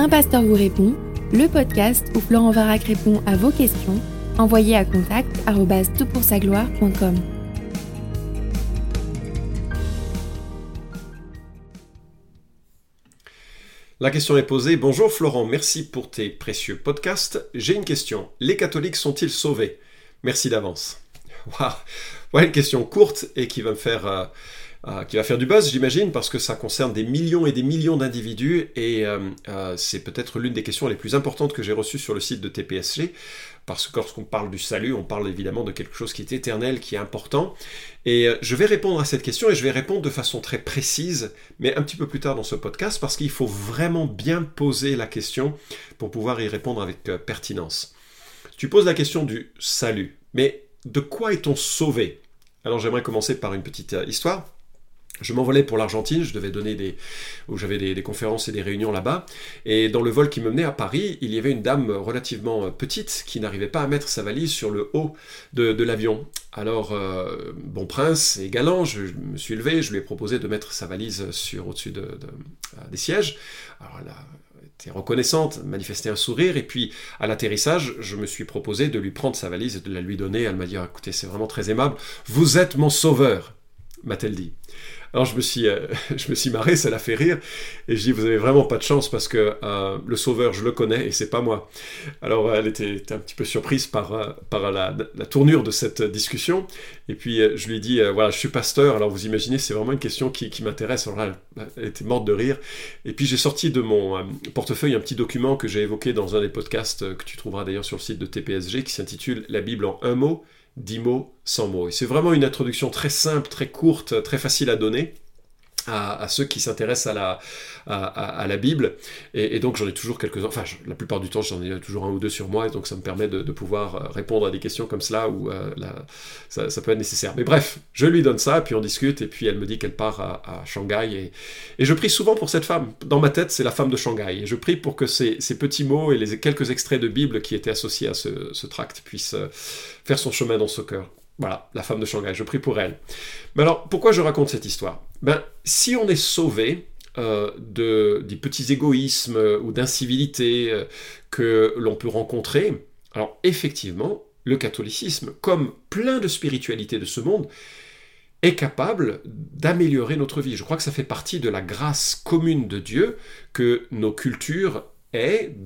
Un pasteur vous répond, le podcast où Florent Varac répond à vos questions, envoyez à contact gloire.com La question est posée. Bonjour Florent, merci pour tes précieux podcasts. J'ai une question. Les catholiques sont-ils sauvés? Merci d'avance. Waouh Voilà une question courte et qui va me faire... Euh, euh, qui va faire du buzz, j'imagine, parce que ça concerne des millions et des millions d'individus, et euh, c'est peut-être l'une des questions les plus importantes que j'ai reçues sur le site de TPSG, parce que lorsqu'on parle du salut, on parle évidemment de quelque chose qui est éternel, qui est important, et je vais répondre à cette question, et je vais répondre de façon très précise, mais un petit peu plus tard dans ce podcast, parce qu'il faut vraiment bien poser la question pour pouvoir y répondre avec pertinence. Tu poses la question du salut, mais de quoi est-on sauvé? Alors j'aimerais commencer par une petite euh, histoire. Je m'envolais pour l'Argentine, je devais donner des, j'avais des, conférences et des réunions là-bas. Et dans le vol qui me menait à Paris, il y avait une dame relativement euh, petite qui n'arrivait pas à mettre sa valise sur le haut de, l'avion. Alors, euh, bon prince et galant, je, me suis levé, je lui ai proposé de mettre sa valise sur au-dessus de, des sièges. Alors, elle était reconnaissante, manifestait un sourire, et puis à l'atterrissage, je me suis proposé de lui prendre sa valise et de la lui donner. Elle m'a dit, écoutez, c'est vraiment très aimable, vous êtes mon sauveur, m'a-t-elle dit. Alors je me suis, euh, je me suis marré, ça l'a fait rire, et je dis vous avez vraiment pas de chance parce que euh, le sauveur je le connais et c'est pas moi. Alors elle était, un petit peu surprise par, euh, par la, tournure de cette discussion, et puis je lui ai dit voilà je suis pasteur, alors vous imaginez c'est vraiment une question qui, m'intéresse. Alors là elle, était morte de rire, et puis j'ai sorti de mon portefeuille un petit document que j'ai évoqué dans un des podcasts que tu trouveras d'ailleurs sur le site de TPSG qui s'intitule La Bible en un mot 10 mots, 100 mots. Et c'est vraiment une introduction très simple, très courte, très facile à donner à, ceux qui s'intéressent à la, à, la Bible. Et, donc j'en ai toujours quelques-uns, enfin la plupart du temps j'en ai toujours un ou deux sur moi, et donc ça me permet de, pouvoir euh, répondre à des questions comme cela où euh, ça, peut être nécessaire. Mais bref, je lui donne ça, puis on discute, et puis elle me dit qu'elle part à, Shanghai. Et, je prie souvent pour cette femme. Dans ma tête, c'est la femme de Shanghai. Et je prie pour que ces, petits mots et les quelques extraits de Bible qui étaient associés à ce, ce tract puissent euh, faire son chemin dans ce cœur. Voilà, la femme de Shanghai, je prie pour elle. Mais alors, pourquoi je raconte cette histoire? Ben, si on est sauvé euh, de, des petits égoïsmes euh, ou d'incivilité euh, que l'on peut rencontrer, alors effectivement, le catholicisme, comme plein de spiritualités de ce monde, est capable d'améliorer notre vie. Je crois que ça fait partie de la grâce commune de Dieu que nos cultures aient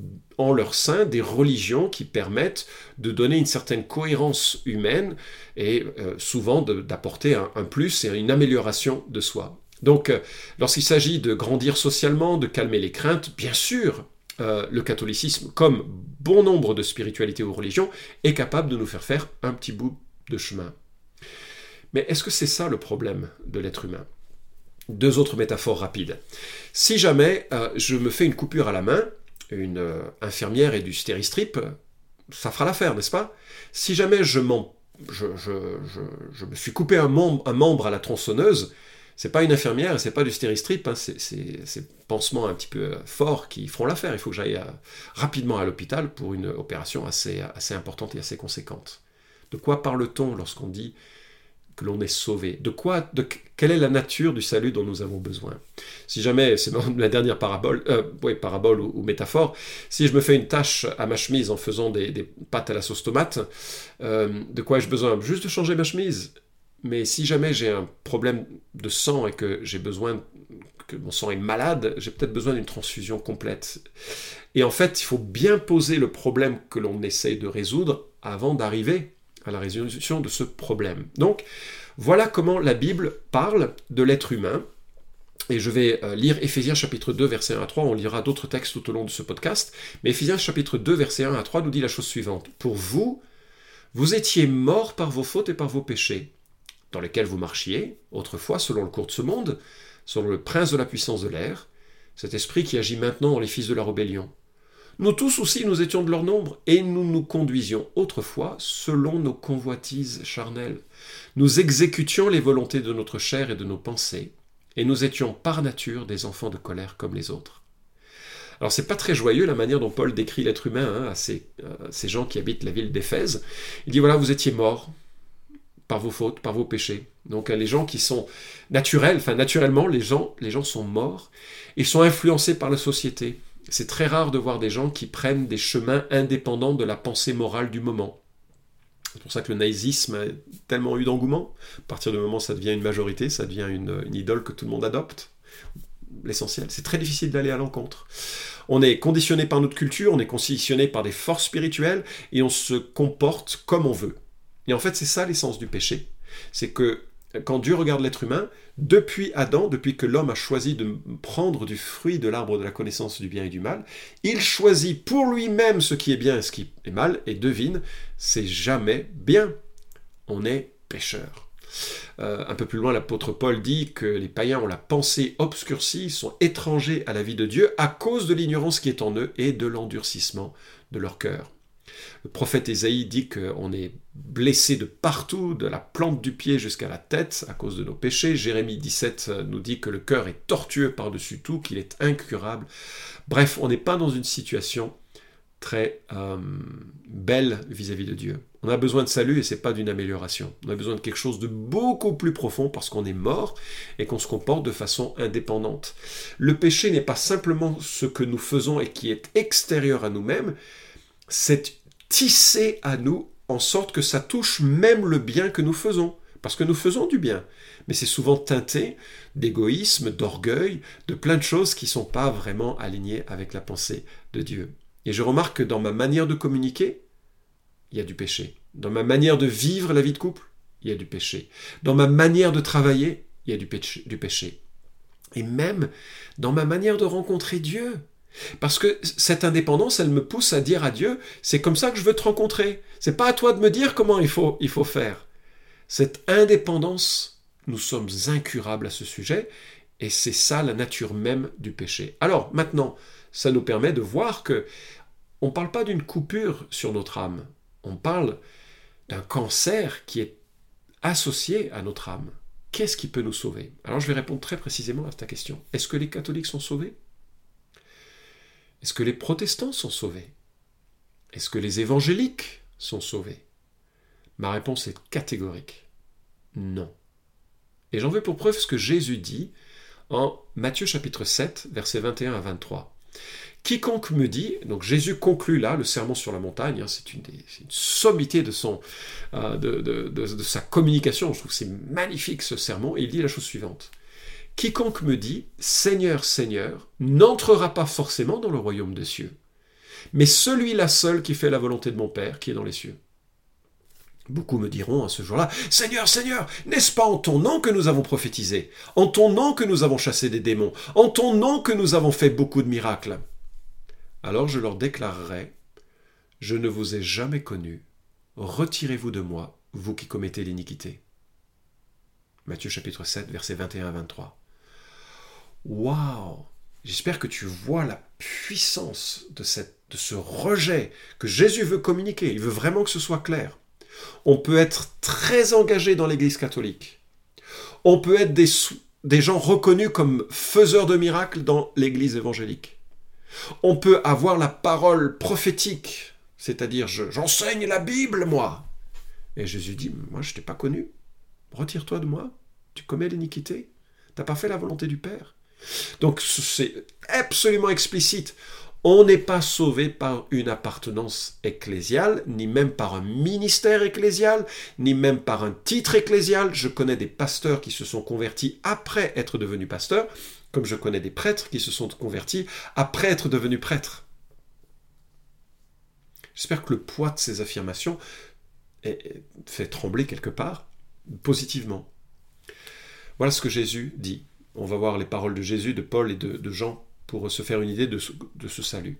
en leur sein des religions qui permettent de donner une certaine cohérence humaine et euh, souvent d'apporter un, plus et une amélioration de soi. Donc, euh, lorsqu'il s'agit de grandir socialement, de calmer les craintes, bien sûr, euh, le catholicisme, comme bon nombre de spiritualités ou religions, est capable de nous faire faire un petit bout de chemin. Mais est-ce que c'est ça le problème de l'être humain? Deux autres métaphores rapides. Si jamais je me fais une coupure à la main, une euh, infirmière et du stéristrip, ça fera l'affaire, n'est-ce pas? Si jamais je, je, me suis coupé un membre, à la tronçonneuse, c'est pas une infirmière, c'est pas du stéristrip, hein, c'est ces pansements un petit peu forts qui feront l'affaire. Il faut que j'aille euh, rapidement à l'hôpital pour une opération assez importante et assez conséquente. De quoi parle-t-on lorsqu'on dit que l'on est sauvé De quoi de, Quelle est la nature du salut dont nous avons besoin? Si jamais, c'est la dernière parabole, euh, parabole ou, métaphore, si je me fais une tâche à ma chemise en faisant des, pâtes à la sauce tomate, euh, de quoi ai-je besoin? Juste de changer ma chemise. Mais si jamais j'ai un problème de sang et que j'ai besoin que mon sang est malade, j'ai peut-être besoin d'une transfusion complète. Et en fait, il faut bien poser le problème que l'on essaye de résoudre avant d'arriver à la résolution de ce problème. Donc, voilà comment la Bible parle de l'être humain. Et je vais euh, lire Éphésiens chapitre 2, verset 1 à 3. On lira d'autres textes tout au long de ce podcast. Mais Éphésiens chapitre 2, verset 1 à 3 nous dit la chose suivante. Pour vous, vous étiez morts par vos fautes et par vos péchés, dans lesquels vous marchiez, autrefois selon le cours de ce monde, selon le prince de la puissance de l'air, cet esprit qui agit maintenant dans les fils de la rébellion nous tous aussi, nous étions de leur nombre, et nous nous conduisions autrefois selon nos convoitises charnelles. Nous exécutions les volontés de notre chair et de nos pensées, et nous étions par nature des enfants de colère comme les autres. Alors c'est pas très joyeux la manière dont Paul décrit l'être humain hein, à, ces, ces, gens qui habitent la ville d'Éphèse. Il dit voilà, vous étiez morts par vos fautes, par vos péchés. Donc les gens qui sont naturels, enfin naturellement, les gens, les gens sont morts, ils sont influencés par la société, C'est très rare de voir des gens qui prennent des chemins indépendants de la pensée morale du moment. C'est pour ça que le nazisme a tellement eu d'engouement. À partir du moment où ça devient une majorité, ça devient une, une idole que tout le monde adopte. L'essentiel, c'est très difficile d'aller à l'encontre. On est conditionné par notre culture, on est conditionné par des forces spirituelles et on se comporte comme on veut. Et en fait, c'est ça l'essence du péché. C'est que quand Dieu regarde l'être humain, depuis Adam, depuis que l'homme a choisi de prendre du fruit de l'arbre de la connaissance du bien et du mal, il choisit pour lui-même ce qui est bien et ce qui est mal, et devine, c'est jamais bien. On est pécheur. Euh, un peu plus loin, l'apôtre Paul dit que les païens ont la pensée obscurcie, sont étrangers à la vie de Dieu à cause de l'ignorance qui est en eux et de l'endurcissement de leur cœur. Le prophète Ésaïe dit qu'on est blessé de partout, de la plante du pied jusqu'à la tête, à cause de nos péchés. Jérémie 17 nous dit que le cœur est tortueux par-dessus tout, qu'il est incurable. Bref, on n'est pas dans une situation très euh, belle vis-à-vis de Dieu. On a besoin de salut et c'est pas d'une amélioration. On a besoin de quelque chose de beaucoup plus profond parce qu'on est mort et qu'on se comporte de façon indépendante. Le péché n'est pas simplement ce que nous faisons et qui est extérieur à nous-mêmes, tisser à nous en sorte que ça touche même le bien que nous faisons. Parce que nous faisons du bien. Mais c'est souvent teinté d'égoïsme, d'orgueil, de plein de choses qui ne sont pas vraiment alignées avec la pensée de Dieu. Et je remarque que dans ma manière de communiquer, il y a du péché. Dans ma manière de vivre la vie de couple, il y a du péché. Dans ma manière de travailler, il y a du péché. Du péché. Et même dans ma manière de rencontrer Dieu. Parce que cette indépendance, elle me pousse à dire à Dieu, c'est comme ça que je veux te rencontrer. C'est pas à toi de me dire comment il faut, il faut faire. Cette indépendance, nous sommes incurables à ce sujet, et c'est ça la nature même du péché. Alors maintenant, ça nous permet de voir que on ne parle pas d'une coupure sur notre âme, on parle d'un cancer qui est associé à notre âme. Qu'est-ce qui peut nous sauver? Alors je vais répondre très précisément à ta question. Est-ce que les catholiques sont sauvés? Est-ce que les protestants sont sauvés? Est-ce que les évangéliques sont sauvés? Ma réponse est catégorique. Non. Et j'en veux pour preuve ce que Jésus dit en Matthieu chapitre 7, versets 21 à 23. Quiconque me dit, donc Jésus conclut là le sermon sur la montagne, hein, c'est une, sommité de, son, euh, de, sa communication, je trouve que c'est magnifique ce sermon, et il dit la chose suivante. Quiconque me dit, Seigneur, Seigneur, n'entrera pas forcément dans le royaume des cieux, mais celui-là seul qui fait la volonté de mon Père qui est dans les cieux. Beaucoup me diront à ce jour-là, Seigneur, Seigneur, n'est-ce pas en ton nom que nous avons prophétisé, en ton nom que nous avons chassé des démons, en ton nom que nous avons fait beaucoup de miracles? Alors je leur déclarerai, Je ne vous ai jamais connu, retirez-vous de moi, vous qui commettez l'iniquité. Matthieu chapitre 7, versets 21 à 23. Waouh J'espère que tu vois la puissance de, ce rejet que Jésus veut communiquer. Il veut vraiment que ce soit clair. On peut être très engagé dans l'Église catholique. On peut être des, gens reconnus comme faiseurs de miracles dans l'Église évangélique. On peut avoir la parole prophétique, c'est-à-dire j'enseigne la Bible, moi. Et Jésus dit, moi je t'ai pas connu. Retire-toi de moi. Tu commets l'iniquité. T'as pas fait la volonté du Père. Donc c'est absolument explicite. On n'est pas sauvé par une appartenance ecclésiale, ni même par un ministère ecclésial, ni même par un titre ecclésial. Je connais des pasteurs qui se sont convertis après être devenus pasteurs comme je connais des prêtres qui se sont convertis après être devenus prêtres. J'espère que le poids de ces affirmations fait trembler quelque part positivement. Voilà ce que Jésus dit. On va voir les paroles de Jésus, de Paul et de, Jean pour se faire une idée de ce, de ce salut.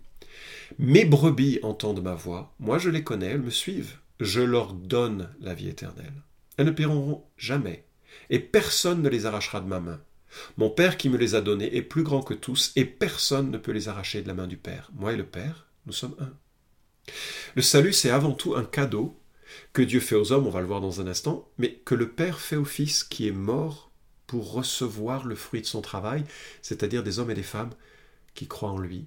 Mes brebis entendent ma voix, moi je les connais, elles me suivent, je leur donne la vie éternelle. Elles ne périront jamais, et personne ne les arrachera de ma main. Mon Père qui me les a donnés est plus grand que tous, et personne ne peut les arracher de la main du Père. Moi et le Père, nous sommes un. Le salut, c'est avant tout un cadeau que Dieu fait aux hommes, on va le voir dans un instant, mais que le Père fait au Fils qui est mort pour recevoir le fruit de son travail, c'est-à-dire des hommes et des femmes qui croient en lui,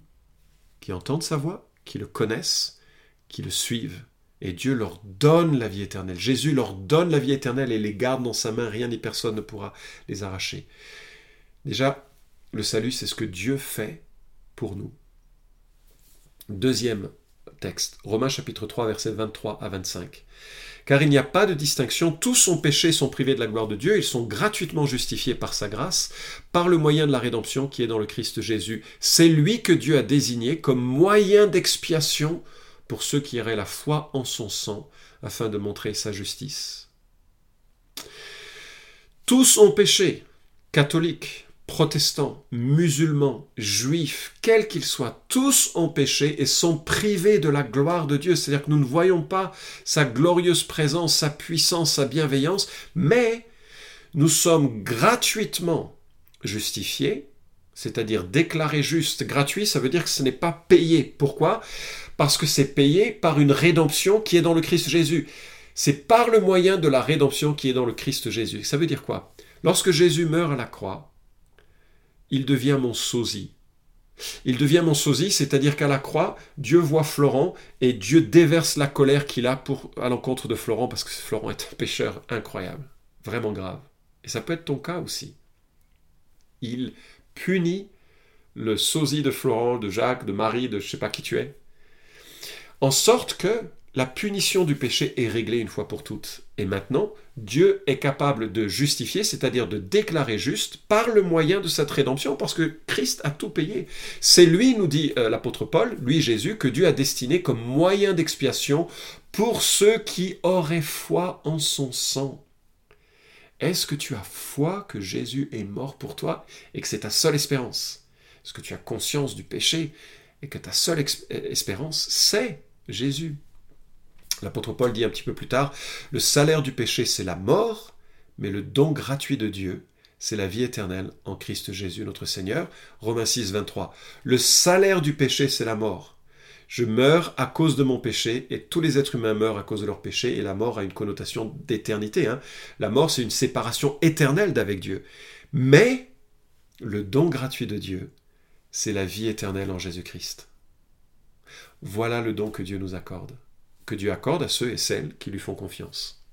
qui entendent sa voix, qui le connaissent, qui le suivent. Et Dieu leur donne la vie éternelle. Jésus leur donne la vie éternelle et les garde dans sa main. Rien ni personne ne pourra les arracher. Déjà, le salut, c'est ce que Dieu fait pour nous. Deuxième texte, Romains chapitre 3, versets 23 à 25. Car il n'y a pas de distinction, tous ont péché, sont privés de la gloire de Dieu, ils sont gratuitement justifiés par sa grâce, par le moyen de la rédemption qui est dans le Christ Jésus. C'est lui que Dieu a désigné comme moyen d'expiation pour ceux qui auraient la foi en son sang, afin de montrer sa justice. Tous ont péché, catholiques, protestants, musulmans, juifs, quels qu'ils soient, tous ont péché et sont privés de la gloire de Dieu. C'est-à-dire que nous ne voyons pas sa glorieuse présence, sa puissance, sa bienveillance, mais nous sommes gratuitement justifiés, c'est-à-dire déclarés justes. Gratuit, ça veut dire que ce n'est pas payé. Pourquoi? Parce que c'est payé par une rédemption qui est dans le Christ Jésus. C'est par le moyen de la rédemption qui est dans le Christ Jésus. Ça veut dire quoi? Lorsque Jésus meurt à la croix, il devient mon sosie. Il devient mon sosie, c'est-à-dire qu'à la croix, Dieu voit Florent et Dieu déverse la colère qu'il a à l'encontre de Florent parce que Florent est un pécheur incroyable, vraiment grave. Et ça peut être ton cas aussi. Il punit le sosie de Florent, de Jacques, de Marie, de je sais pas qui tu es, en sorte que la punition du péché est réglée une fois pour toutes. Et maintenant, Dieu est capable de justifier, c'est-à-dire de déclarer juste par le moyen de cette rédemption, parce que Christ a tout payé. C'est lui, nous dit euh, l'apôtre Paul, lui Jésus, que Dieu a destiné comme moyen d'expiation pour ceux qui auraient foi en son sang. Est-ce que tu as foi que Jésus est mort pour toi et que c'est ta seule espérance? Est-ce que tu as conscience du péché et que ta seule espérance, c'est Jésus? L'apôtre Paul dit un petit peu plus tard, le salaire du péché, c'est la mort, mais le don gratuit de Dieu, c'est la vie éternelle en Christ Jésus notre Seigneur. Romains 6, 23. Le salaire du péché, c'est la mort. Je meurs à cause de mon péché, et tous les êtres humains meurent à cause de leur péché, et la mort a une connotation d'éternité. Hein. La mort, c'est une séparation éternelle d'avec Dieu. Mais le don gratuit de Dieu, c'est la vie éternelle en Jésus-Christ. Voilà le don que Dieu nous accorde que Dieu accorde à ceux et celles qui lui font confiance.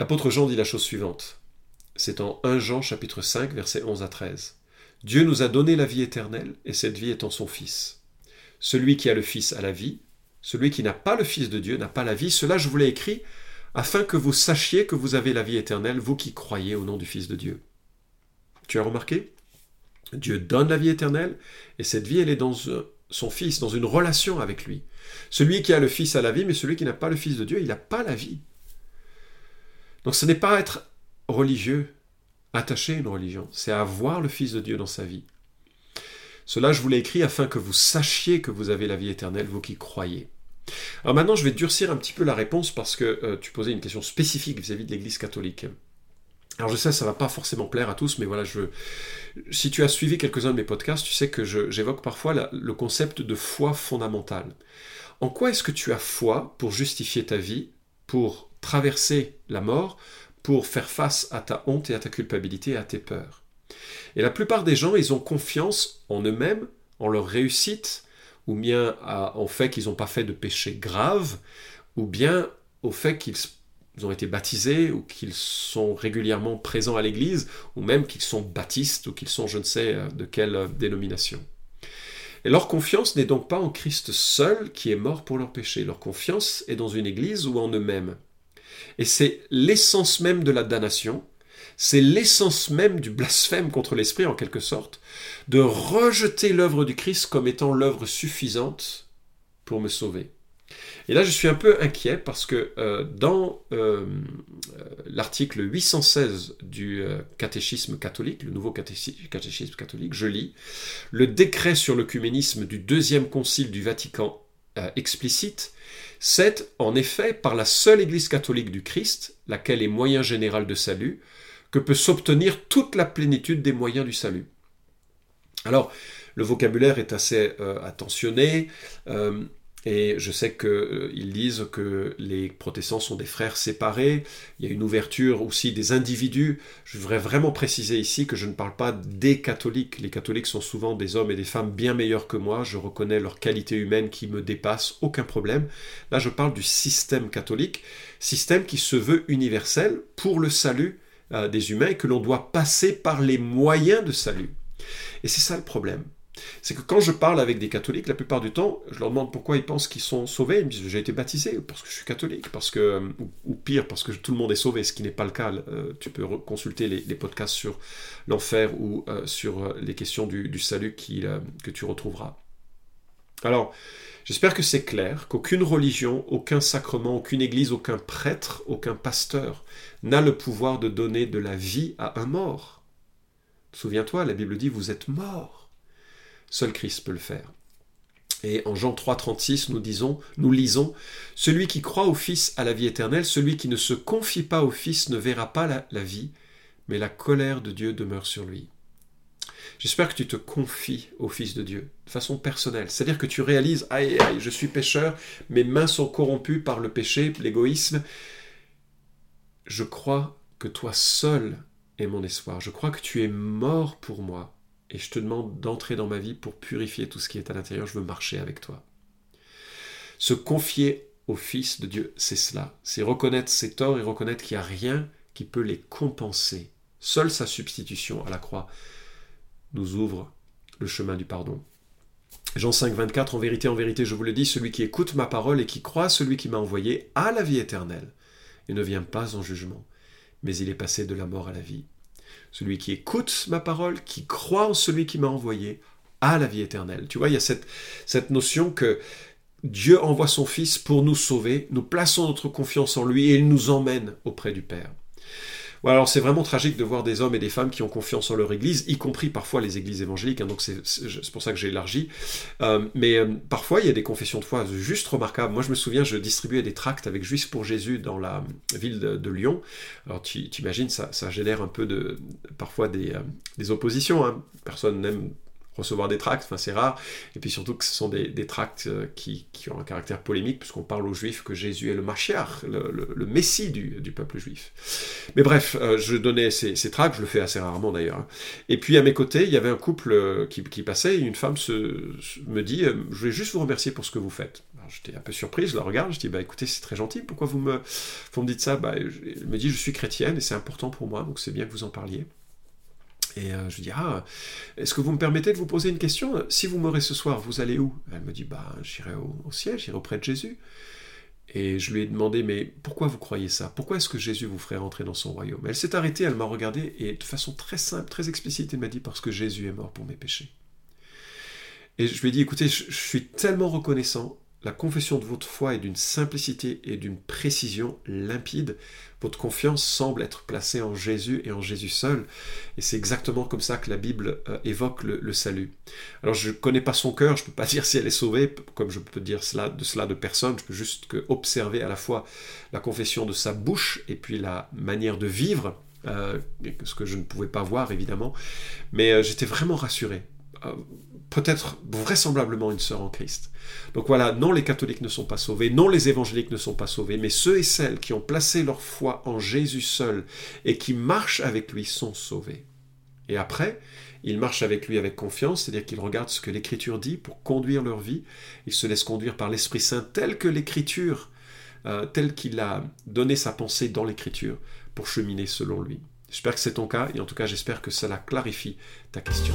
L'apôtre Jean dit la chose suivante. C'est en 1 Jean chapitre 5 versets 11 à 13. Dieu nous a donné la vie éternelle et cette vie est en son Fils. Celui qui a le Fils a la vie, celui qui n'a pas le Fils de Dieu n'a pas la vie. Cela je vous l'ai écrit afin que vous sachiez que vous avez la vie éternelle, vous qui croyez au nom du Fils de Dieu. Tu as remarqué? Dieu donne la vie éternelle et cette vie elle est dans son Fils, dans une relation avec lui. Celui qui a le Fils a la vie, mais celui qui n'a pas le Fils de Dieu, il n'a pas la vie. Donc ce n'est pas être religieux, attaché à une religion, c'est avoir le Fils de Dieu dans sa vie. Cela, je vous l'ai écrit afin que vous sachiez que vous avez la vie éternelle, vous qui croyez. Alors maintenant, je vais durcir un petit peu la réponse parce que euh, tu posais une question spécifique vis-à-vis de l'Église catholique. Alors je sais, ça va pas forcément plaire à tous, mais voilà, je, si tu as suivi quelques-uns de mes podcasts, tu sais que j'évoque parfois le concept de foi fondamentale. En quoi est-ce que tu as foi pour justifier ta vie, pour traverser la mort, pour faire face à ta honte et à ta culpabilité et à tes peurs? Et la plupart des gens, ils ont confiance en eux-mêmes, en leur réussite, ou bien en fait qu'ils n'ont pas fait de péché grave, ou bien au fait qu'ils ont été baptisés ou qu'ils sont régulièrement présents à l'église, ou même qu'ils sont baptistes ou qu'ils sont je ne sais euh, de quelle euh, dénomination. Et leur confiance n'est donc pas en Christ seul qui est mort pour leur péché, leur confiance est dans une église ou en eux-mêmes. Et c'est l'essence même de la damnation, c'est l'essence même du blasphème contre l'Esprit en quelque sorte, de rejeter l'œuvre du Christ comme étant l'œuvre suffisante pour me sauver. Et là, je suis un peu inquiet parce que euh, dans euh, l'article 816 du euh, catéchisme catholique, le nouveau catéchisme catholique, je lis Le décret sur l'œcuménisme du deuxième concile du Vatican explicite c'est en effet par la seule Église catholique du Christ, laquelle est moyen général de salut, que peut s'obtenir toute la plénitude des moyens du salut. Alors, le vocabulaire est assez attentionné. Et je sais qu'ils euh, disent que les protestants sont des frères séparés. Il y a une ouverture aussi des individus. Je voudrais vraiment préciser ici que je ne parle pas des catholiques. Les catholiques sont souvent des hommes et des femmes bien meilleurs que moi. Je reconnais leur qualité humaine qui me dépasse, aucun problème. Là, je parle du système catholique, système qui se veut universel pour le salut euh, des humains et que l'on doit passer par les moyens de salut. Et c'est ça le problème. C'est que quand je parle avec des catholiques, la plupart du temps, je leur demande pourquoi ils pensent qu'ils sont sauvés. Ils me disent j'ai été baptisé parce que je suis catholique, parce que ou, pire parce que tout le monde est sauvé, ce qui n'est pas le cas. Euh, tu peux consulter les, podcasts sur l'enfer ou euh, sur les questions du, salut que tu retrouveras. Alors, j'espère que c'est clair qu'aucune religion, aucun sacrement, aucune église, aucun prêtre, aucun pasteur n'a le pouvoir de donner de la vie à un mort. Souviens-toi, la Bible dit vous êtes mort. Seul Christ peut le faire. Et en Jean 3,36, nous disons, nous lisons Celui qui croit au Fils a la vie éternelle, celui qui ne se confie pas au Fils ne verra pas la, vie, mais la colère de Dieu demeure sur lui. J'espère que tu te confies au Fils de Dieu de façon personnelle. C'est-à-dire que tu réalises Aïe, aïe, je suis pécheur, mes mains sont corrompues par le péché, l'égoïsme. Je crois que toi seul es mon espoir. Je crois que tu es mort pour moi et je te demande d'entrer dans ma vie pour purifier tout ce qui est à l'intérieur. Je veux marcher avec toi. Se confier au Fils de Dieu, c'est cela. C'est reconnaître ses torts et reconnaître qu'il n'y a rien qui peut les compenser. Seule sa substitution à la croix nous ouvre le chemin du pardon. Jean 5, 24, en vérité, en vérité, je vous le dis, celui qui écoute ma parole et qui croit celui qui m'a envoyé a la vie éternelle et ne vient pas en jugement, mais il est passé de la mort à la vie. Celui qui écoute ma parole, qui croit en celui qui m'a envoyé, a la vie éternelle. Tu vois, il y a cette, cette notion que Dieu envoie son Fils pour nous sauver, nous plaçons notre confiance en lui et il nous emmène auprès du Père alors c'est vraiment tragique de voir des hommes et des femmes qui ont confiance en leur église, y compris parfois les églises évangéliques, hein, donc c'est pour ça que j'ai élargi. Euh, mais euh, parfois il y a des confessions de foi juste remarquables. Moi je me souviens, je distribuais des tracts avec Juifs pour Jésus dans la ville de, Lyon. Alors tu imagines, ça, ça, génère un peu de, parfois des, euh, des oppositions. Hein. Personne n'aime recevoir des tracts, enfin c'est rare, et puis surtout que ce sont des, tracts euh, qui, ont un caractère polémique, puisqu'on parle aux juifs que Jésus est le Machiar, le, Messie du, peuple juif. Mais bref, euh, je donnais ces, tracts, je le fais assez rarement d'ailleurs. Hein. Et puis à mes côtés, il y avait un couple euh, qui, passait, et une femme me dit, je voulais juste vous remercier pour ce que vous faites. J'étais un peu surpris, je la regarde, je dis, bah écoutez, c'est très gentil, pourquoi vous me, vous me dites ça? Bah, Elle me dit, je suis chrétienne, et c'est important pour moi, donc c'est bien que vous en parliez. Et euh, je lui dis, ah, est-ce que vous me permettez de vous poser une question? Si vous mourrez ce soir, vous allez où? Elle me dit, bah, j'irai au, ciel, j'irai auprès de Jésus. Et je lui ai demandé, mais pourquoi vous croyez ça? Pourquoi est-ce que Jésus vous ferait rentrer dans son royaume? Elle s'est arrêtée, elle m'a regardé, et de façon très simple, très explicite, elle m'a dit, parce que Jésus est mort pour mes péchés. Et je lui ai dit, écoutez, je suis tellement reconnaissant la confession de votre foi est d'une simplicité et d'une précision limpide. Votre confiance semble être placée en Jésus et en Jésus seul. Et c'est exactement comme ça que la Bible euh, évoque le, salut. Alors je ne connais pas son cœur, je ne peux pas dire si elle est sauvée, comme je peux dire cela, de cela de personne. Je peux juste observer à la fois la confession de sa bouche et puis la manière de vivre. Euh, ce que je ne pouvais pas voir évidemment, mais euh, j'étais vraiment rassuré peut-être vraisemblablement une sœur en Christ. Donc voilà, non les catholiques ne sont pas sauvés, non les évangéliques ne sont pas sauvés, mais ceux et celles qui ont placé leur foi en Jésus seul et qui marchent avec lui sont sauvés. Et après, ils marchent avec lui avec confiance, c'est-à-dire qu'ils regardent ce que l'Écriture dit pour conduire leur vie, ils se laissent conduire par l'Esprit Saint tel que l'Écriture, euh, tel qu'il a donné sa pensée dans l'Écriture pour cheminer selon lui. J'espère que c'est ton cas et en tout cas j'espère que cela clarifie ta question.